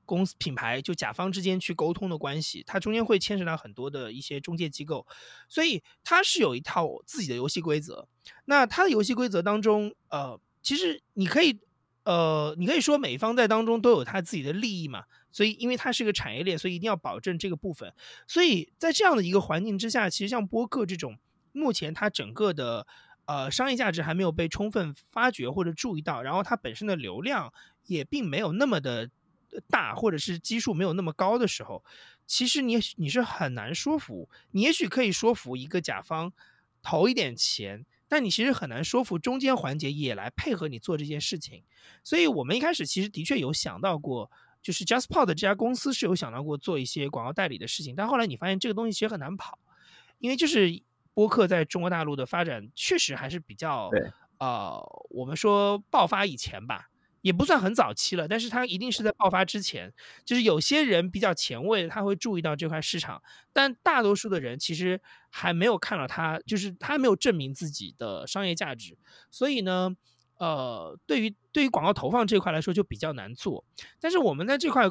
公司品牌就甲方之间去沟通的关系，它中间会牵扯到很多的一些中介机构，所以它是有一套自己的游戏规则。那它的游戏规则当中，呃，其实你可以，呃，你可以说每方在当中都有他自己的利益嘛。所以，因为它是个产业链，所以一定要保证这个部分。所以在这样的一个环境之下，其实像播客这种，目前它整个的呃商业价值还没有被充分发掘或者注意到，然后它本身的流量也并没有那么的。大或者是基数没有那么高的时候，其实你你是很难说服，你也许可以说服一个甲方投一点钱，但你其实很难说服中间环节也来配合你做这件事情。所以我们一开始其实的确有想到过，就是 JustPod 这家公司是有想到过做一些广告代理的事情，但后来你发现这个东西其实很难跑，因为就是播客在中国大陆的发展确实还是比较，呃，我们说爆发以前吧。也不算很早期了，但是它一定是在爆发之前，就是有些人比较前卫，他会注意到这块市场，但大多数的人其实还没有看到它，就是他没有证明自己的商业价值，所以呢，呃，对于对于广告投放这块来说就比较难做，但是我们在这块。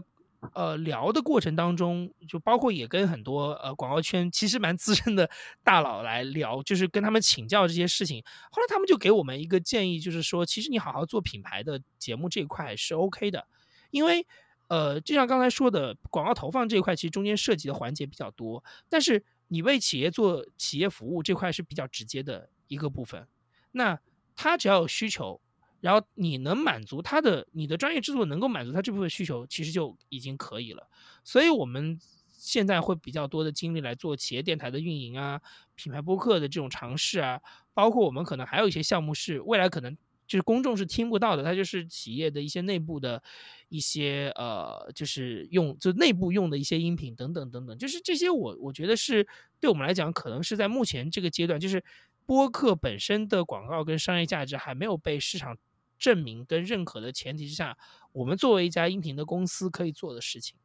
呃，聊的过程当中，就包括也跟很多呃广告圈其实蛮资深的大佬来聊，就是跟他们请教这些事情。后来他们就给我们一个建议，就是说，其实你好好做品牌的节目这一块是 OK 的，因为呃，就像刚才说的，广告投放这一块其实中间涉及的环节比较多，但是你为企业做企业服务这块是比较直接的一个部分。那他只要有需求。然后你能满足他的，你的专业制作能够满足他这部分需求，其实就已经可以了。所以我们现在会比较多的精力来做企业电台的运营啊，品牌播客的这种尝试啊，包括我们可能还有一些项目是未来可能就是公众是听不到的，它就是企业的一些内部的一些呃，就是用就内部用的一些音频等等等等，就是这些我我觉得是对我们来讲，可能是在目前这个阶段，就是播客本身的广告跟商业价值还没有被市场。证明跟认可的前提之下，我们作为一家音频的公司可以做的事情。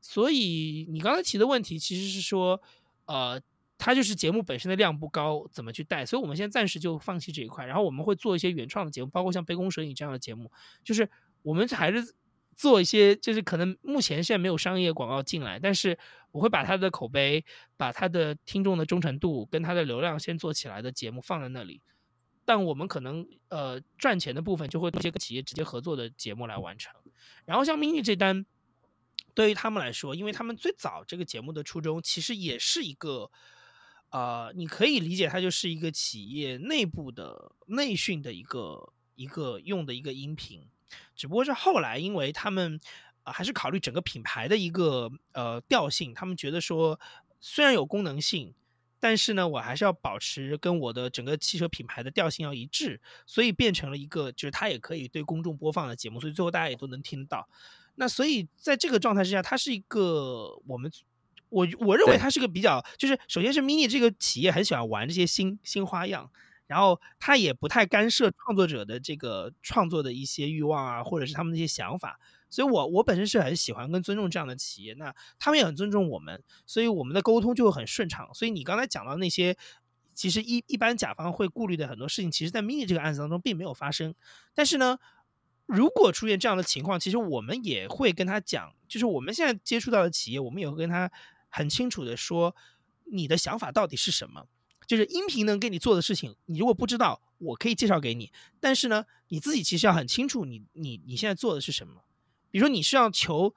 所以你刚才提的问题其实是说，呃，它就是节目本身的量不高，怎么去带？所以我们现在暂时就放弃这一块，然后我们会做一些原创的节目，包括像《杯弓蛇影》这样的节目，就是我们还是做一些，就是可能目前现在没有商业广告进来，但是我会把它的口碑、把它的听众的忠诚度跟它的流量先做起来的节目放在那里。但我们可能呃赚钱的部分就会做一些跟企业直接合作的节目来完成，然后像 Mini 这单，对于他们来说，因为他们最早这个节目的初衷其实也是一个，呃，你可以理解它就是一个企业内部的内训的一个一个用的一个音频，只不过是后来因为他们呃还是考虑整个品牌的一个呃调性，他们觉得说虽然有功能性。但是呢，我还是要保持跟我的整个汽车品牌的调性要一致，所以变成了一个就是它也可以对公众播放的节目，所以最后大家也都能听得到。那所以在这个状态之下，它是一个我们我我认为它是个比较，就是首先是 Mini 这个企业很喜欢玩这些新新花样，然后他也不太干涉创作者的这个创作的一些欲望啊，或者是他们的一些想法。所以我我本身是很喜欢跟尊重这样的企业，那他们也很尊重我们，所以我们的沟通就会很顺畅。所以你刚才讲到那些，其实一一般甲方会顾虑的很多事情，其实在 Mini 这个案子当中并没有发生。但是呢，如果出现这样的情况，其实我们也会跟他讲，就是我们现在接触到的企业，我们也会跟他很清楚的说，你的想法到底是什么？就是音频能给你做的事情，你如果不知道，我可以介绍给你。但是呢，你自己其实要很清楚你，你你现在做的是什么。比如说，你是要求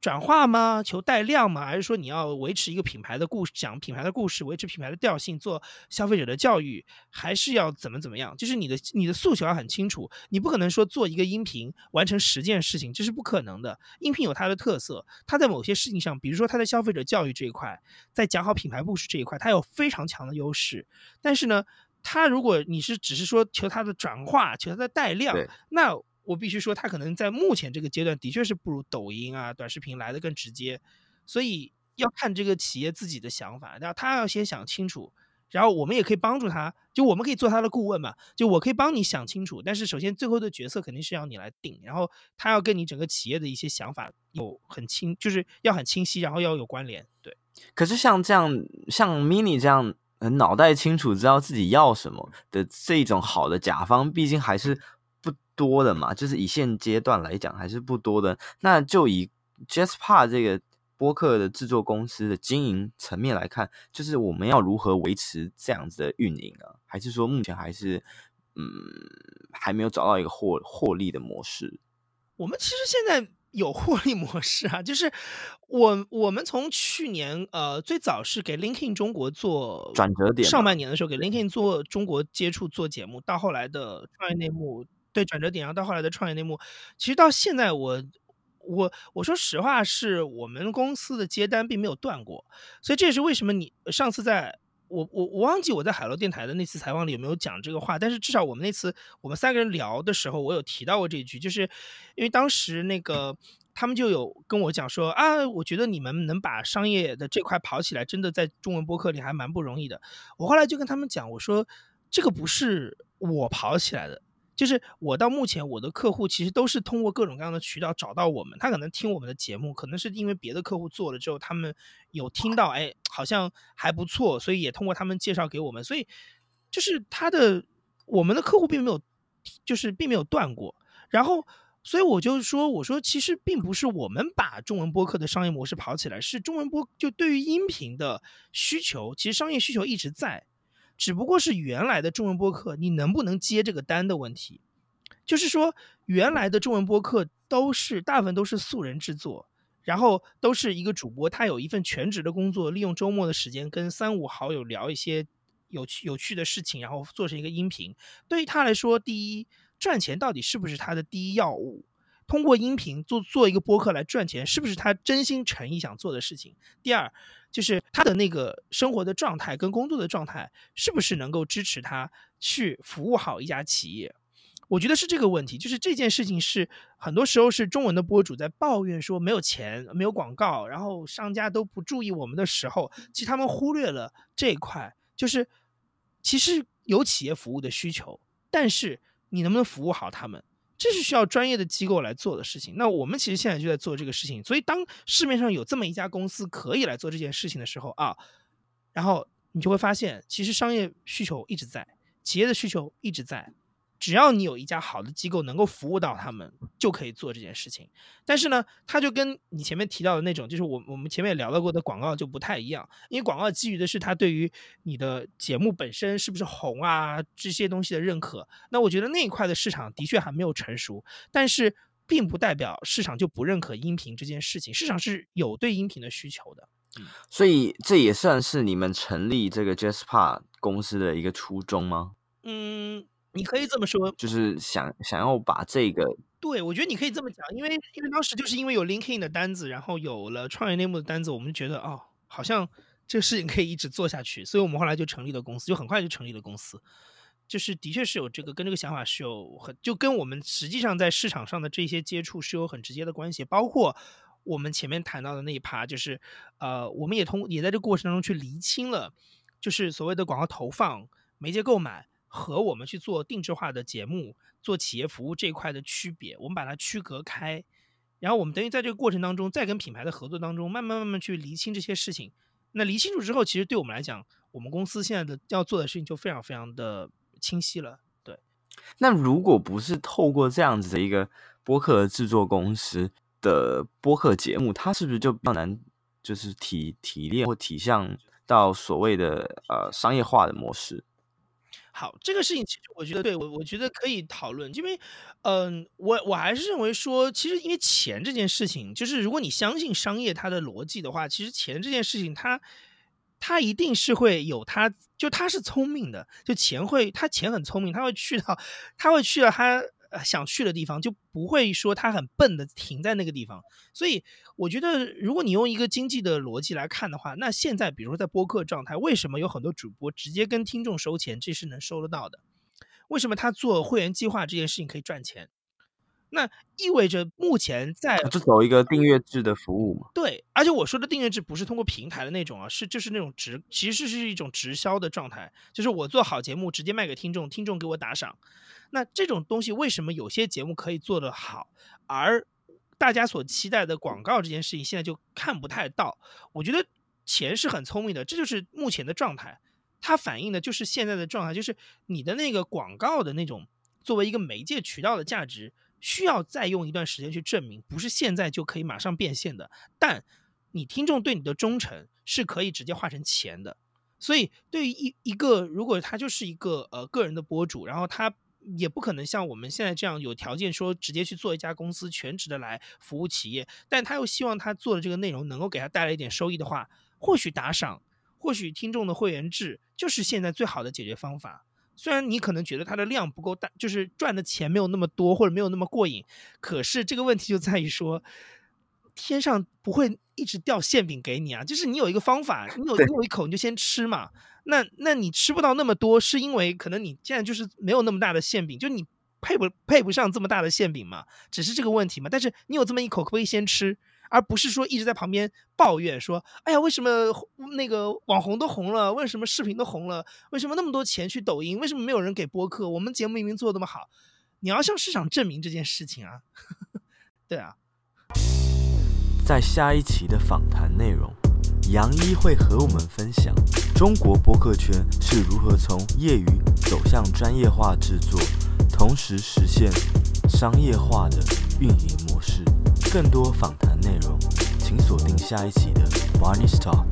转化吗？求带量吗？还是说你要维持一个品牌的故事，讲品牌的故事，维持品牌的调性，做消费者的教育，还是要怎么怎么样？就是你的你的诉求要很清楚，你不可能说做一个音频完成十件事情，这是不可能的。音频有它的特色，它在某些事情上，比如说它在消费者教育这一块，在讲好品牌故事这一块，它有非常强的优势。但是呢，它如果你是只是说求它的转化，求它的带量，那。我必须说，他可能在目前这个阶段的确是不如抖音啊、短视频来的更直接，所以要看这个企业自己的想法，然后他要先想清楚，然后我们也可以帮助他，就我们可以做他的顾问嘛，就我可以帮你想清楚，但是首先最后的决策肯定是要你来定，然后他要跟你整个企业的一些想法有很清，就是要很清晰，然后要有关联。对，可是像这样，像 Mini 这样，脑袋清楚，知道自己要什么的这种好的甲方，毕竟还是。多的嘛，就是以现阶段来讲还是不多的。那就以 Jasper 这个播客的制作公司的经营层面来看，就是我们要如何维持这样子的运营啊？还是说目前还是嗯还没有找到一个获获利的模式？我们其实现在有获利模式啊，就是我我们从去年呃最早是给 LinkedIn 中国做转折点，上半年的时候给 LinkedIn 做中国接触做节目，到后来的创业内幕。对，转折点，然后到后来的创业内幕，其实到现在我我我说实话，是我们公司的接单并没有断过，所以这也是为什么你上次在我我我忘记我在海螺电台的那次采访里有没有讲这个话，但是至少我们那次我们三个人聊的时候，我有提到过这一句，就是因为当时那个他们就有跟我讲说啊，我觉得你们能把商业的这块跑起来，真的在中文播客里还蛮不容易的。我后来就跟他们讲，我说这个不是我跑起来的。就是我到目前，我的客户其实都是通过各种各样的渠道找到我们。他可能听我们的节目，可能是因为别的客户做了之后，他们有听到，哎，好像还不错，所以也通过他们介绍给我们。所以就是他的我们的客户并没有，就是并没有断过。然后，所以我就说，我说其实并不是我们把中文播客的商业模式跑起来，是中文播就对于音频的需求，其实商业需求一直在。只不过是原来的中文播客，你能不能接这个单的问题。就是说，原来的中文播客都是大部分都是素人制作，然后都是一个主播，他有一份全职的工作，利用周末的时间跟三五好友聊一些有趣有趣的事情，然后做成一个音频。对于他来说，第一，赚钱到底是不是他的第一要务？通过音频做做一个播客来赚钱，是不是他真心诚意想做的事情？第二，就是他的那个生活的状态跟工作的状态，是不是能够支持他去服务好一家企业？我觉得是这个问题。就是这件事情是很多时候是中文的博主在抱怨说没有钱、没有广告，然后商家都不注意我们的时候，其实他们忽略了这一块。就是其实有企业服务的需求，但是你能不能服务好他们？这是需要专业的机构来做的事情。那我们其实现在就在做这个事情。所以，当市面上有这么一家公司可以来做这件事情的时候啊，然后你就会发现，其实商业需求一直在，企业的需求一直在。只要你有一家好的机构能够服务到他们，就可以做这件事情。但是呢，它就跟你前面提到的那种，就是我我们前面也聊到过的广告就不太一样，因为广告基于的是它对于你的节目本身是不是红啊这些东西的认可。那我觉得那一块的市场的确还没有成熟，但是并不代表市场就不认可音频这件事情，市场是有对音频的需求的。嗯，所以这也算是你们成立这个 Jasper 公司的一个初衷吗？嗯。你可以这么说，就是想想要把这个，对，我觉得你可以这么讲，因为因为当时就是因为有 LinkedIn 的单子，然后有了创业内幕的单子，我们就觉得哦，好像这个事情可以一直做下去，所以我们后来就成立了公司，就很快就成立了公司，就是的确是有这个跟这个想法是有很，就跟我们实际上在市场上的这些接触是有很直接的关系，包括我们前面谈到的那一趴，就是呃，我们也通也在这个过程当中去厘清了，就是所谓的广告投放、媒介购买。和我们去做定制化的节目、做企业服务这一块的区别，我们把它区隔开，然后我们等于在这个过程当中，再跟品牌的合作当中，慢慢慢慢去厘清这些事情。那厘清楚之后，其实对我们来讲，我们公司现在的要做的事情就非常非常的清晰了。对，那如果不是透过这样子的一个播客制作公司的播客节目，它是不是就比较难，就是提提炼或体现到所谓的呃商业化的模式？好，这个事情其实我觉得对我，我觉得可以讨论，因为，嗯、我我还是认为说，其实因为钱这件事情，就是如果你相信商业它的逻辑的话，其实钱这件事情它，它一定是会有它，就它是聪明的，就钱会，它钱很聪明，它会去到，它会去到它想去的地方就不会说他很笨的停在那个地方，所以我觉得如果你用一个经济的逻辑来看的话，那现在比如说在播客状态，为什么有很多主播直接跟听众收钱，这是能收得到的？为什么他做会员计划这件事情可以赚钱？那意味着目前在就走一个订阅制的服务嘛？对，而且我说的订阅制不是通过平台的那种啊，是就是那种直，其实是一种直销的状态，就是我做好节目直接卖给听众，听众给我打赏。那这种东西为什么有些节目可以做得好，而大家所期待的广告这件事情现在就看不太到？我觉得钱是很聪明的，这就是目前的状态，它反映的就是现在的状态，就是你的那个广告的那种作为一个媒介渠道的价值，需要再用一段时间去证明，不是现在就可以马上变现的。但你听众对你的忠诚是可以直接化成钱的，所以对于一一个如果他就是一个呃个人的博主，然后他。也不可能像我们现在这样有条件说直接去做一家公司全职的来服务企业，但他又希望他做的这个内容能够给他带来一点收益的话，或许打赏，或许听众的会员制就是现在最好的解决方法。虽然你可能觉得它的量不够大，就是赚的钱没有那么多或者没有那么过瘾，可是这个问题就在于说，天上不会一直掉馅饼给你啊，就是你有一个方法，你有你有一口你就先吃嘛。那那你吃不到那么多，是因为可能你现在就是没有那么大的馅饼，就你配不配不上这么大的馅饼嘛？只是这个问题嘛。但是你有这么一口，可不可以先吃，而不是说一直在旁边抱怨说：“哎呀，为什么那个网红都红了？为什么视频都红了？为什么那么多钱去抖音？为什么没有人给播客？我们节目明明做得那么好，你要向市场证明这件事情啊！” 对啊，在下一期的访谈内容。杨一会和我们分享中国播客圈是如何从业余走向专业化制作，同时实现商业化的运营模式。更多访谈内容，请锁定下一期的 Barney's Talk。